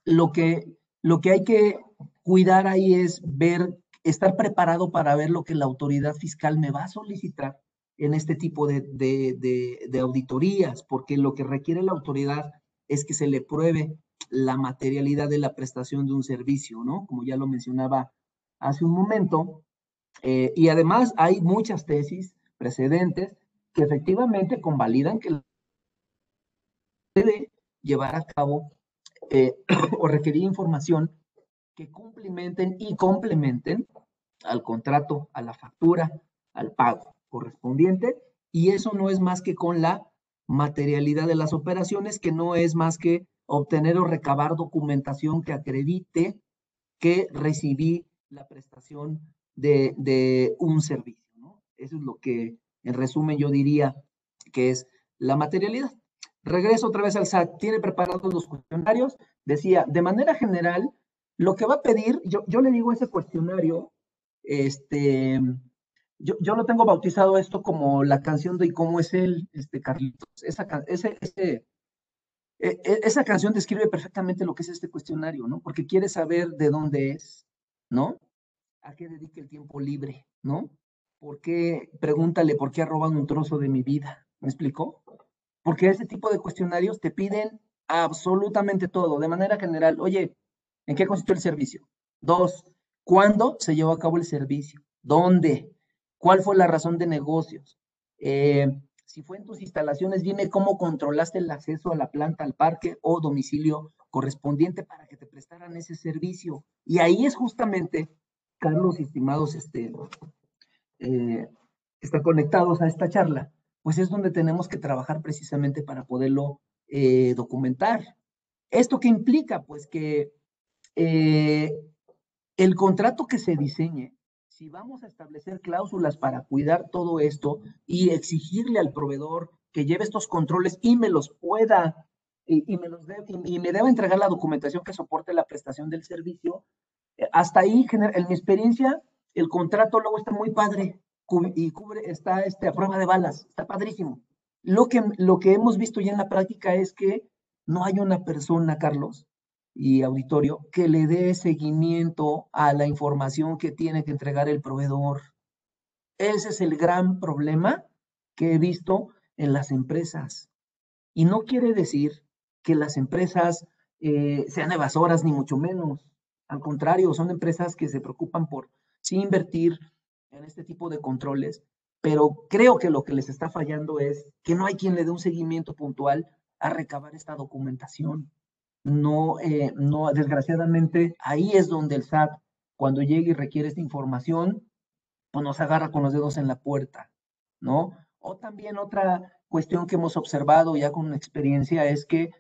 lo que, lo que hay que cuidar ahí es ver, estar preparado para ver lo que la autoridad fiscal me va a solicitar en este tipo de, de, de, de auditorías, porque lo que requiere la autoridad es que se le pruebe la materialidad de la prestación de un servicio, ¿no? Como ya lo mencionaba hace un momento. Eh, y además hay muchas tesis precedentes que efectivamente convalidan que debe llevar a cabo eh, o requerir información que cumplimenten y complementen al contrato, a la factura, al pago correspondiente. Y eso no es más que con la materialidad de las operaciones, que no es más que obtener o recabar documentación que acredite que recibí la prestación de, un servicio. ¿no? Eso es lo que, en resumen, yo diría que es la materialidad. Regreso otra vez al SAT. Tiene preparados los cuestionarios. Decía, de manera general, lo que va a pedir, yo, yo le digo ese cuestionario, este, yo, yo, lo tengo bautizado esto como la canción de cómo es él, este Carlitos. Esa, e, e, esa canción describe perfectamente lo que es este cuestionario, ¿no? Porque quiere saber de dónde es, ¿no? ¿A qué dedica el tiempo libre, ¿no? ¿Por qué? Pregúntale por qué roban un trozo de mi vida. ¿Me explicó? Porque ese tipo de cuestionarios te piden absolutamente todo, de manera general. Oye, ¿en qué consistió el servicio? Dos, ¿cuándo se llevó a cabo el servicio? ¿Dónde? ¿Cuál fue la razón de negocios? Eh, si fue en tus instalaciones, dime cómo controlaste el acceso a la planta, al parque o domicilio correspondiente para que te prestaran ese servicio. Y ahí es justamente, Carlos, estimados, este, eh, están conectados a esta charla, pues es donde tenemos que trabajar precisamente para poderlo eh, documentar. ¿Esto qué implica? Pues que eh, el contrato que se diseñe si vamos a establecer cláusulas para cuidar todo esto y exigirle al proveedor que lleve estos controles y me los pueda y, me los y, me deba entregar la documentación que soporte la prestación del servicio, hasta ahí, en mi experiencia, el contrato luego está muy padre y cubre, está este, a prueba de balas, está padrísimo. Lo que, lo que hemos visto ya en la práctica es que no hay una persona, Carlos, y auditorio que le dé seguimiento a la información que tiene que entregar el proveedor. Ese es el gran problema que he visto en las empresas. Y no quiere decir que las empresas eh, sean evasoras, ni mucho menos. Al contrario, son empresas que se preocupan por sí invertir en este tipo de controles, pero creo que lo que les está fallando es que no hay quien le dé un seguimiento puntual a recabar esta documentación no, eh, no, desgraciadamente, ahí es donde el SAT, cuando llega y requiere esta información, pues nos agarra con los dedos en la puerta, ¿no? O también otra cuestión que hemos observado ya con experiencia es que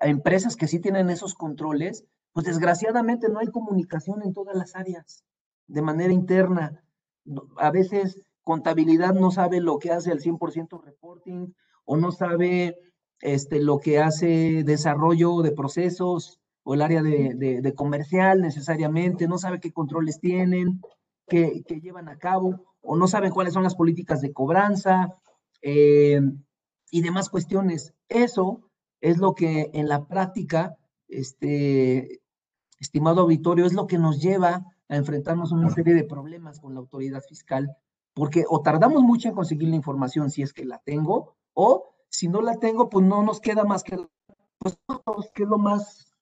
empresas que sí tienen esos controles, pues desgraciadamente no hay comunicación en todas las áreas, de manera interna. A veces contabilidad no sabe lo que hace el 100% reporting o no sabe este, lo que hace desarrollo de procesos o el área de, comercial necesariamente, no sabe qué controles tienen, qué, llevan a cabo, o no saben cuáles son las políticas de cobranza eh, y demás cuestiones. Eso es lo que en la práctica, este, estimado auditorio, es lo que nos lleva a enfrentarnos a una serie de problemas con la autoridad fiscal, porque o tardamos mucho en conseguir la información si es que la tengo, o si no la tengo, pues no nos queda más que, pues, que lo más,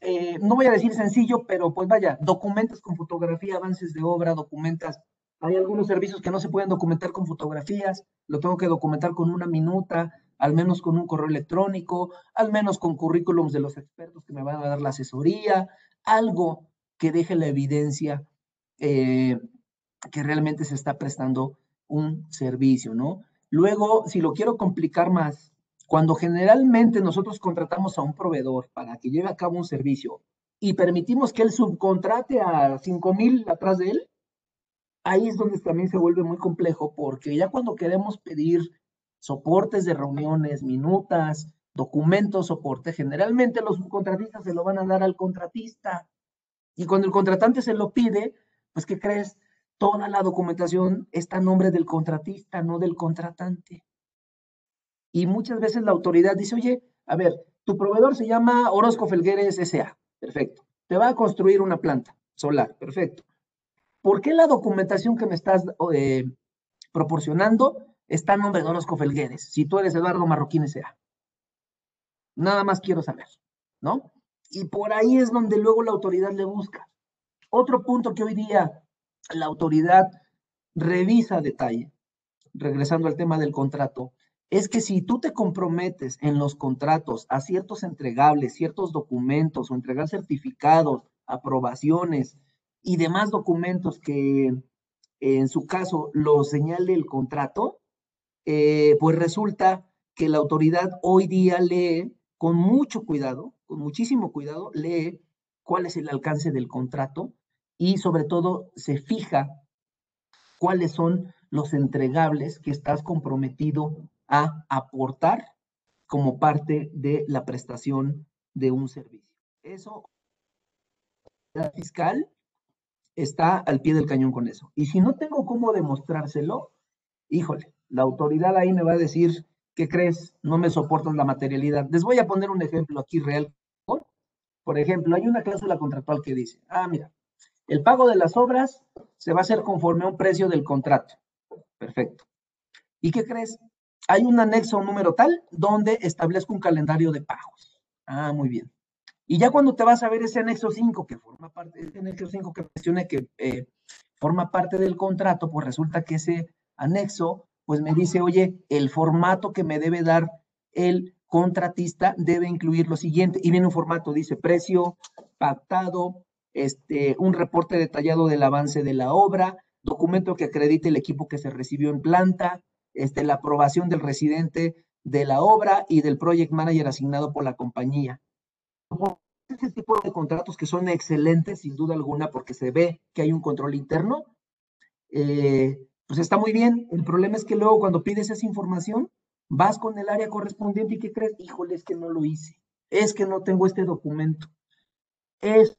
eh, no voy a decir sencillo, pero pues vaya, documentas con fotografía, avances de obra, documentas. Hay algunos servicios que no se pueden documentar con fotografías, lo tengo que documentar con una minuta, al menos con un correo electrónico, al menos con currículums de los expertos que me van a dar la asesoría, algo que deje la evidencia eh, que realmente se está prestando un servicio, ¿no? Luego, si lo quiero complicar más, cuando generalmente nosotros contratamos a un proveedor para que lleve a cabo un servicio y permitimos que él subcontrate a 5 mil atrás de él, ahí es donde también se vuelve muy complejo porque ya cuando queremos pedir soportes de reuniones, minutas, documentos, soporte, generalmente los subcontratistas se lo van a dar al contratista. Y cuando el contratante se lo pide, pues ¿qué crees? toda la documentación está a nombre del contratista, no del contratante. Y muchas veces la autoridad dice, oye, a ver, tu proveedor se llama Orozco Felgueres S.A. Perfecto. Te va a construir una planta solar. Perfecto. ¿Por qué la documentación que me estás eh, proporcionando está a nombre de Orozco Felgueres si tú eres Eduardo Marroquín S.A.? Nada más quiero saber, ¿no? Y por ahí es donde luego la autoridad le busca. Otro punto que hoy día la autoridad revisa a detalle, regresando al tema del contrato, es que si tú te comprometes en los contratos a ciertos entregables, ciertos documentos o entregar certificados, aprobaciones y demás documentos que en su caso lo señale el contrato, eh, pues resulta que la autoridad hoy día lee con mucho cuidado, con muchísimo cuidado, lee cuál es el alcance del contrato y sobre todo se fija cuáles son los entregables que estás comprometido a aportar como parte de la prestación de un servicio. Eso, la fiscal está al pie del cañón con eso. Y si no tengo cómo demostrárselo, híjole, la autoridad ahí me va a decir, ¿qué crees? No me soportas la materialidad. Les voy a poner un ejemplo aquí real. Por ejemplo, hay una cláusula contractual que dice, ah, mira, el pago de las obras se va a hacer conforme a un precio del contrato. Perfecto. ¿Y qué crees? Hay un anexo número tal donde establezco un calendario de pagos. Ah, muy bien. Y ya cuando te vas a ver ese anexo 5 que forma parte, ese anexo 5 que mencioné que eh, forma parte del contrato, pues resulta que ese anexo, pues me dice, oye, el formato que me debe dar el contratista debe incluir lo siguiente. Y viene un formato, dice precio, pactado, este, un reporte detallado del avance de la obra, documento que acredite el equipo que se recibió en planta, este, la aprobación del residente de la obra y del project manager asignado por la compañía. Ese tipo de contratos que son excelentes, sin duda alguna, porque se ve que hay un control interno, eh, pues está muy bien. El problema es que luego cuando pides esa información, vas con el área correspondiente y ¿qué crees? Híjole, es que no lo hice. Es que no tengo este documento. Es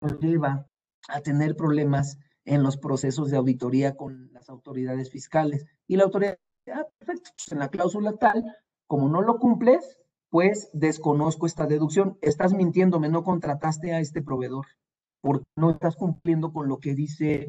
nos lleva a tener problemas en los procesos de auditoría con las autoridades fiscales. Y la autoridad, ah, perfecto, pues en la cláusula tal, como no lo cumples, pues desconozco esta deducción. Estás mintiéndome, no contrataste a este proveedor, porque no estás cumpliendo con lo que dice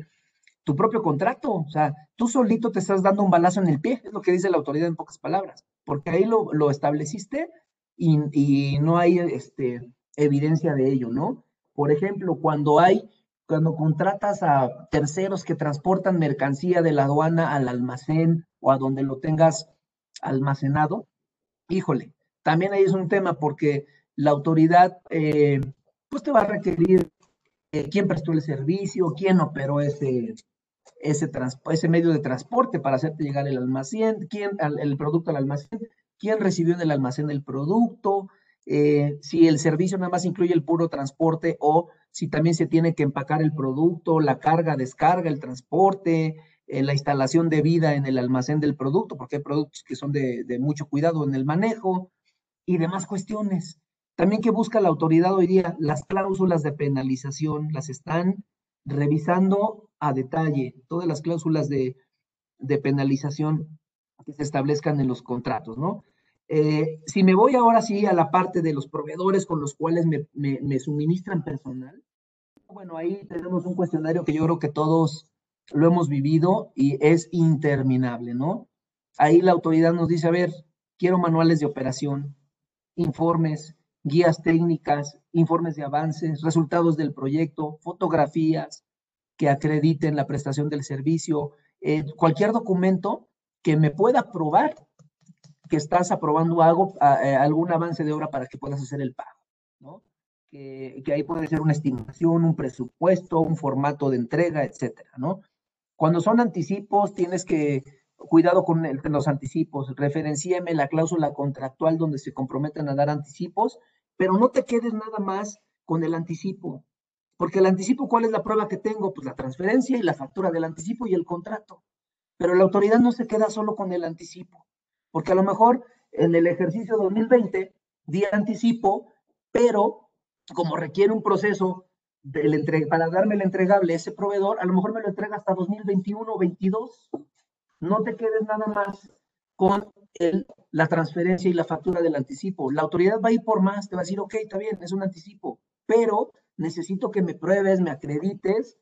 tu propio contrato. O sea, tú solito te estás dando un balazo en el pie, es lo que dice la autoridad en pocas palabras, porque ahí lo, lo estableciste y, y, no hay este, evidencia de ello, ¿no? Por ejemplo, cuando hay, cuando contratas a terceros que transportan mercancía de la aduana al almacén o a donde lo tengas almacenado, híjole, también ahí es un tema porque la autoridad eh, pues te va a requerir eh, quién prestó el servicio, quién operó ese, ese, ese medio de transporte para hacerte llegar el almacén, quién el producto al almacén, quién recibió en el almacén el producto, eh, si el servicio nada más incluye el puro transporte o si también se tiene que empacar el producto, la carga, descarga, el transporte, eh, la instalación de vida en el almacén del producto, porque hay productos que son de, mucho cuidado en el manejo y demás cuestiones. También que busca la autoridad hoy día, las cláusulas de penalización las están revisando a detalle, todas las cláusulas de, penalización que se establezcan en los contratos, ¿no? Eh, si me voy ahora sí a la parte de los proveedores con los cuales me, suministran personal, bueno, ahí tenemos un cuestionario que yo creo que todos lo hemos vivido y es interminable, ¿no? Ahí la autoridad nos dice, a ver, quiero manuales de operación, informes, guías técnicas, informes de avances, resultados del proyecto, fotografías que acrediten la prestación del servicio, eh, cualquier documento que me pueda probar que estás aprobando algo, eh, algún avance de obra para que puedas hacer el pago. Que, ahí puede ser una estimación, un presupuesto, un formato de entrega, etcétera. Cuando son anticipos, tienes que, cuidado con los anticipos, referencieme la cláusula contractual donde se comprometen a dar anticipos, pero no te quedes nada más con el anticipo, porque el anticipo, ¿cuál es la prueba que tengo? Pues la transferencia y la factura del anticipo y el contrato. Pero la autoridad no se queda solo con el anticipo. Porque a lo mejor en el ejercicio 2020 di anticipo, pero como requiere un proceso para darme el entregable a ese proveedor, a lo mejor me lo entrega hasta 2021 o 22. No te quedes nada más con la transferencia y la factura del anticipo. La autoridad va a ir por más, te va a decir, ok, está bien, es un anticipo, pero necesito que me pruebes, me acredites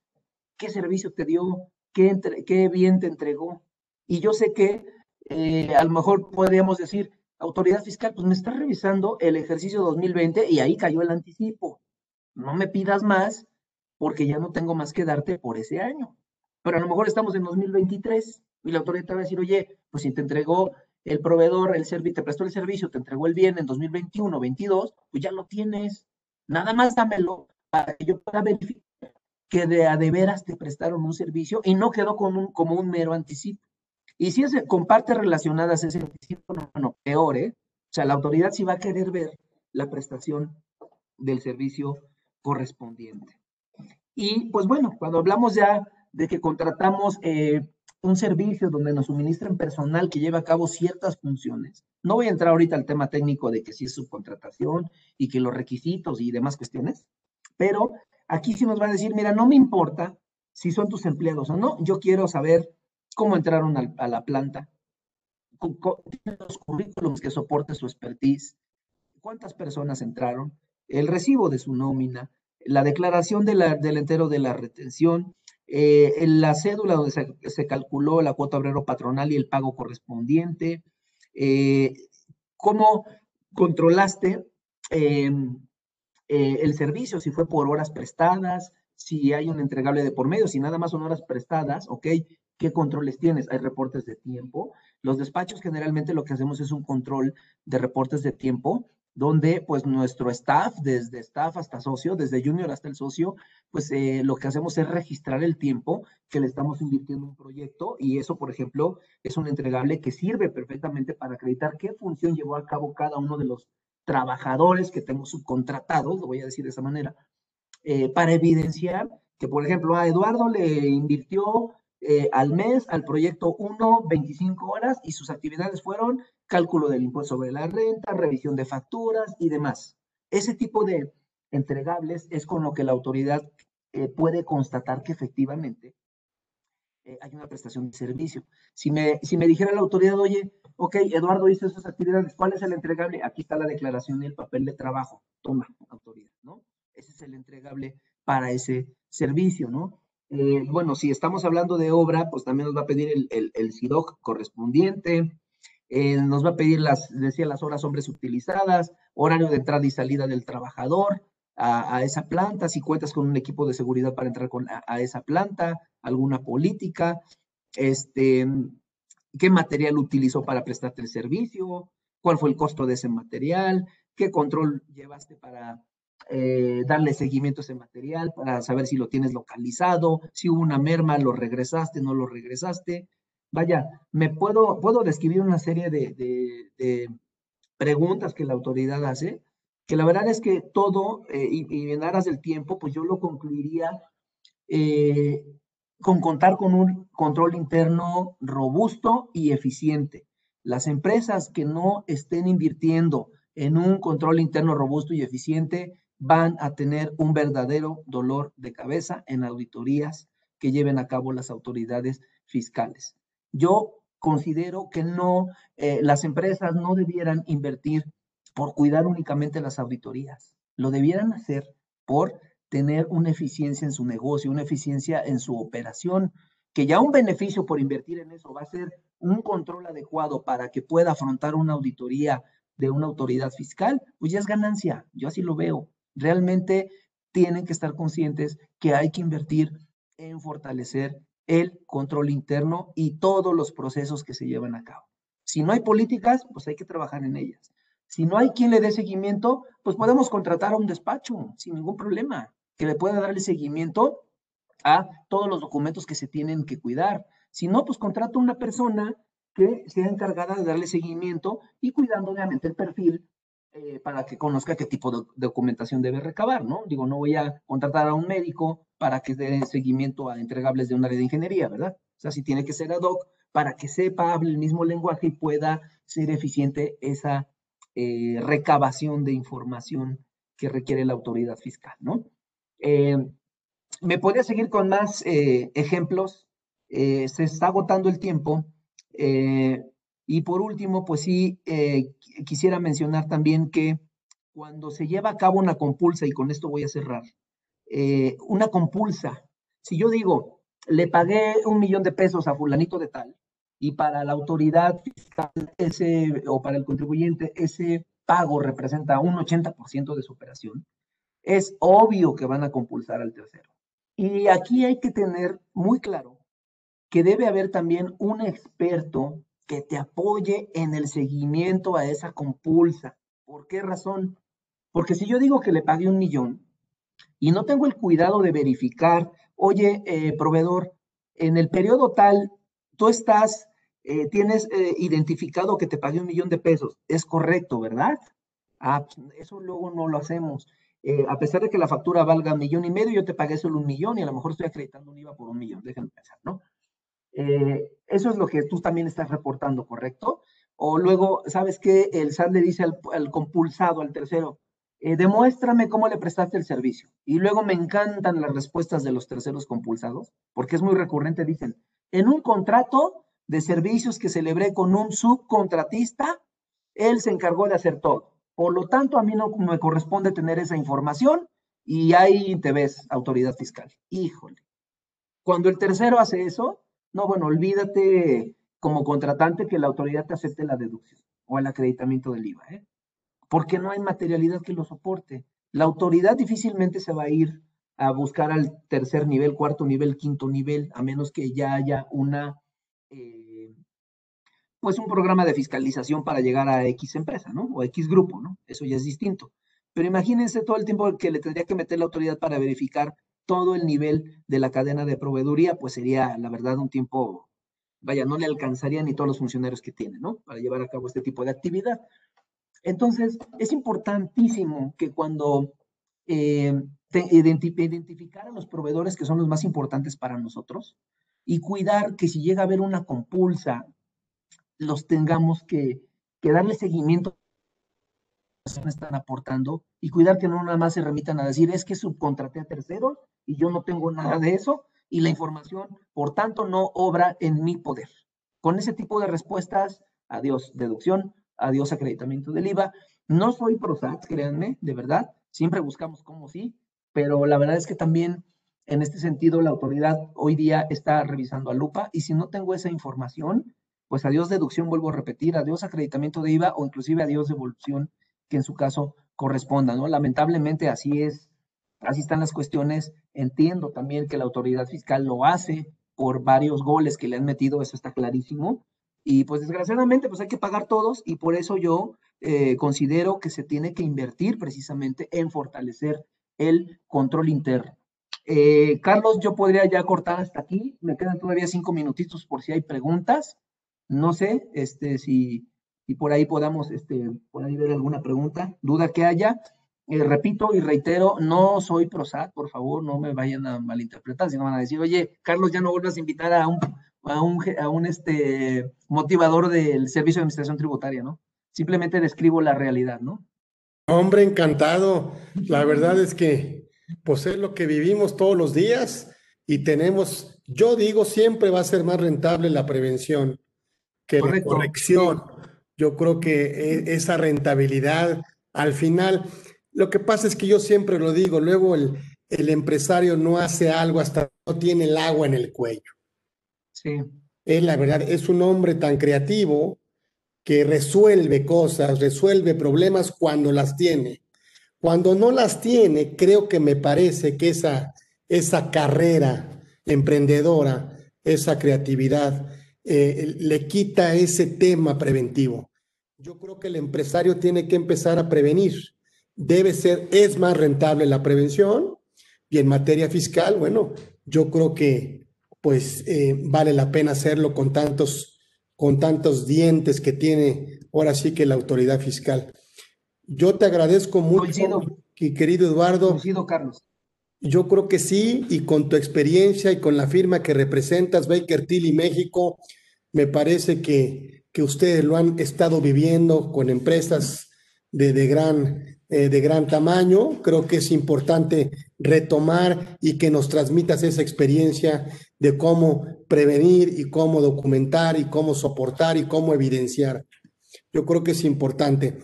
qué servicio te dio, qué, qué bien te entregó. Y yo sé que eh, a lo mejor podríamos decir, autoridad fiscal, pues me está revisando el ejercicio 2020 y ahí cayó el anticipo. No me pidas más porque ya no tengo más que darte por ese año. Pero a lo mejor estamos en 2023 y la autoridad te va a decir, oye, pues si te entregó el proveedor, el servicio, te prestó el servicio, te entregó el bien en 2021, 22, pues ya lo tienes. Nada más dámelo para que yo pueda verificar que de a de veras te prestaron un servicio y no quedó como un, como un mero anticipo. Y si es con partes relacionadas ese anticipo, no, no, peor, ¿eh? O sea, la autoridad sí va a querer ver la prestación del servicio correspondiente. Y pues bueno, cuando hablamos ya de que contratamos eh, un servicio donde nos suministren personal que lleve a cabo ciertas funciones. No voy a entrar ahorita al tema técnico de que si es subcontratación y que los requisitos y demás cuestiones, pero aquí sí nos va a decir, mira, no me importa si son tus empleados o no, yo quiero saber cómo entraron a, la planta, los currículums que soporte su expertise, cuántas personas entraron, el recibo de su nómina, la declaración de del entero de la retención, eh, la cédula donde se, calculó la cuota obrero patronal y el pago correspondiente, eh, cómo controlaste em, eh, el servicio, si fue por horas prestadas, si hay un entregable de por medio, si nada más son horas prestadas, ¿ok? ¿Qué controles tienes? Hay reportes de tiempo. Los despachos generalmente lo que hacemos es un control de reportes de tiempo donde pues nuestro staff, desde staff hasta socio, desde junior hasta el socio, pues eh, lo que hacemos es registrar el tiempo que le estamos invirtiendo en un proyecto y eso, por ejemplo, es un entregable que sirve perfectamente para acreditar qué función llevó a cabo cada uno de los trabajadores que tengo subcontratados, lo voy a decir de esa manera, eh, para evidenciar que, por ejemplo, a Eduardo le invirtió eh, al mes al proyecto 1, 25 horas y sus actividades fueron cálculo del impuesto sobre la renta, revisión de facturas y demás. Ese tipo de entregables es con lo que la autoridad eh, puede constatar que efectivamente eh, hay una prestación de servicio. Si me, si me dijera la autoridad, oye, ok, Eduardo hizo esas actividades, ¿cuál es el entregable? Aquí está la declaración y el papel de trabajo. Toma, autoridad, ¿no? Ese es el entregable para ese servicio, ¿no? Eh, bueno, si estamos hablando de obra, pues también nos va a pedir el, el, el SIDOC correspondiente, eh, nos va a pedir las, decía, las horas hombres utilizadas, horario de entrada y salida del trabajador a, esa planta, si cuentas con un equipo de seguridad para entrar con, a, esa planta, alguna política, este, qué material utilizó para prestarte el servicio, cuál fue el costo de ese material, qué control llevaste para eh, darle seguimiento a ese material, para saber si lo tienes localizado, si hubo una merma, lo regresaste, no lo regresaste, vaya, me puedo, puedo describir una serie de, preguntas que la autoridad hace, que la verdad es que todo, eh, y, en aras del tiempo, pues yo lo concluiría eh, con contar con un control interno robusto y eficiente. Las empresas que no estén invirtiendo en un control interno robusto y eficiente van a tener un verdadero dolor de cabeza en auditorías que lleven a cabo las autoridades fiscales. Yo considero que no, eh, las empresas no debieran invertir por cuidar únicamente las auditorías, lo debieran hacer por tener una eficiencia en su negocio, una eficiencia en su operación, que ya un beneficio por invertir en eso va a ser un control adecuado para que pueda afrontar una auditoría de una autoridad fiscal, pues ya es ganancia, yo así lo veo. Realmente tienen que estar conscientes que hay que invertir en fortalecer el control interno y todos los procesos que se llevan a cabo. Si no hay políticas, pues hay que trabajar en ellas. Si no hay quien le dé seguimiento, pues podemos contratar a un despacho sin ningún problema, que le pueda dar el seguimiento a todos los documentos que se tienen que cuidar. Si no, pues contrato a una persona que sea encargada de darle seguimiento y cuidando obviamente el perfil eh, para que conozca qué tipo de documentación debe recabar, ¿no? Digo, no voy a contratar a un médico para que dé seguimiento a entregables de un área de ingeniería, ¿verdad? O sea, si tiene que ser ad hoc para que sepa, hable el mismo lenguaje y pueda ser eficiente esa eh, recabación de información que requiere la autoridad fiscal, ¿no? Eh, me podría seguir con más ejemplos. se está agotando el tiempo. Y por último, pues sí, eh, quisiera mencionar también que cuando se lleva a cabo una compulsa, y con esto voy a cerrar, eh, una compulsa, si yo digo, le pagué un millón de pesos a fulanito de tal, y para la autoridad fiscal ese, o para el contribuyente ese pago representa un 80% de su operación, es obvio que van a compulsar al tercero. Y aquí hay que tener muy claro que debe haber también un experto que te apoye en el seguimiento a esa compulsa. ¿Por qué razón? Porque si yo digo que le pague un millón y no tengo el cuidado de verificar, oye, eh, proveedor, en el periodo tal, tú estás, eh, tienes eh, identificado que te pagué un millón de pesos. Es correcto, ¿verdad? Ah, pues, eso luego no lo hacemos. a pesar de que la factura valga un millón y medio, yo te pagué solo un millón y a lo mejor estoy acreditando un IVA por un millón. Déjenme pensar, ¿no? Eso es lo que tú también estás reportando, ¿correcto? O luego, ¿sabes qué? El SAT le dice al, al compulsado, al tercero, eh, demuéstrame cómo le prestaste el servicio. Y luego me encantan las respuestas de los terceros compulsados, porque es muy recurrente, dicen, en un contrato de servicios que celebré con un subcontratista, él se encargó de hacer todo. Por lo tanto, a mí no me corresponde tener esa información y ahí te ves, autoridad fiscal. Híjole. Cuando el tercero hace eso, no, bueno, olvídate como contratante que la autoridad te acepte la deducción o el acreditamiento del IVA. ¿eh? porque no hay materialidad que lo soporte. La autoridad difícilmente se va a ir a buscar al tercer nivel, cuarto nivel, quinto nivel, a menos que ya haya una, eh, pues un programa de fiscalización para llegar a X empresa, ¿no? O X grupo, ¿no? Eso ya es distinto. Pero imagínense todo el tiempo que le tendría que meter la autoridad para verificar todo el nivel de la cadena de proveeduría, pues sería, la verdad, un tiempo, vaya, no le alcanzaría ni todos los funcionarios que tiene, ¿no? Para llevar a cabo este tipo de actividad. Entonces, es importantísimo que cuando eh, identificar a los proveedores que son los más importantes para nosotros y cuidar que si llega a haber una compulsa, los tengamos que, darle seguimiento están aportando y cuidar que no nada más se remitan a decir es que subcontraté a terceros y yo no tengo nada de eso y la información, por tanto, no obra en mi poder. Con ese tipo de respuestas, adiós, deducción, adiós acreditamiento del IVA. No soy PROSAT, créanme, de verdad, siempre buscamos cómo sí, pero la verdad es que también en este sentido la autoridad hoy día está revisando a lupa y si no tengo esa información, pues adiós deducción, vuelvo a repetir, adiós acreditamiento de IVA o inclusive adiós devolución que en su caso corresponda, ¿no? Lamentablemente así es, así están las cuestiones. Entiendo también que la autoridad fiscal lo hace por varios goles que le han metido, eso está clarísimo, y pues desgraciadamente pues hay que pagar todos y por eso yo eh, considero que se tiene que invertir precisamente en fortalecer el control interno. Eh, Carlos, yo podría ya cortar hasta aquí. Me quedan todavía cinco minutitos por si hay preguntas. No sé este, si, si por ahí podamos este, por ahí ver alguna pregunta, duda que haya. Eh, repito y reitero, no soy PROSAT, por favor, no me vayan a malinterpretar, sino van a decir, oye, Carlos, ya no vuelvas a invitar a un a un, a un este, motivador del Servicio de Administración Tributaria, ¿no? Simplemente describo la realidad, ¿no?
Hombre, encantado. La verdad es que, pues es lo que vivimos todos los días y tenemos, yo digo, siempre va a ser más rentable la prevención que la corrección. Yo creo que e, esa rentabilidad, al final, lo que pasa es que yo siempre lo digo, luego el, el empresario no hace algo hasta no tiene el agua en el cuello.
Sí.
Es la verdad, es un hombre tan creativo que resuelve cosas, resuelve problemas cuando las tiene. Cuando no las tiene, creo que me parece que esa, esa carrera emprendedora, esa creatividad, eh, le quita ese tema preventivo. Yo creo que el empresario tiene que empezar a prevenir. Debe ser, es más rentable la prevención y en materia fiscal, bueno, yo creo que pues eh, vale la pena hacerlo con tantos, con tantos dientes que tiene ahora sí que la autoridad fiscal. Yo te agradezco mucho, querido Eduardo.
Coincido, Carlos.
Yo creo que sí, y con tu experiencia y con la firma que representas, Baker Tilly México, me parece que, que ustedes lo han estado viviendo con empresas de, de gran eh, de gran tamaño. Creo que es importante retomar y que nos transmitas esa experiencia de cómo prevenir y cómo documentar y cómo soportar y cómo evidenciar. Yo creo que es importante.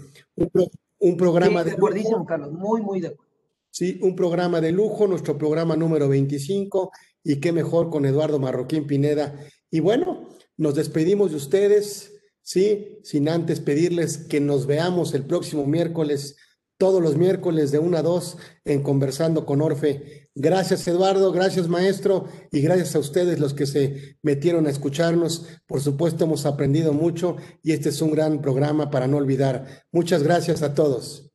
Un, programa
de, de Carlos, muy, muy de acuerdo.
Sí, un programa de lujo, nuestro programa número 25, y qué mejor con Eduardo Marroquín Pineda. Y bueno, nos despedimos de ustedes, sí, sin antes pedirles que nos veamos el próximo miércoles, todos los miércoles de 1 a 2 en Conversando con Orfe. Gracias Eduardo, gracias maestro y gracias a ustedes los que se metieron a escucharnos. Por supuesto hemos aprendido mucho y este es un gran programa para no olvidar. Muchas gracias a todos.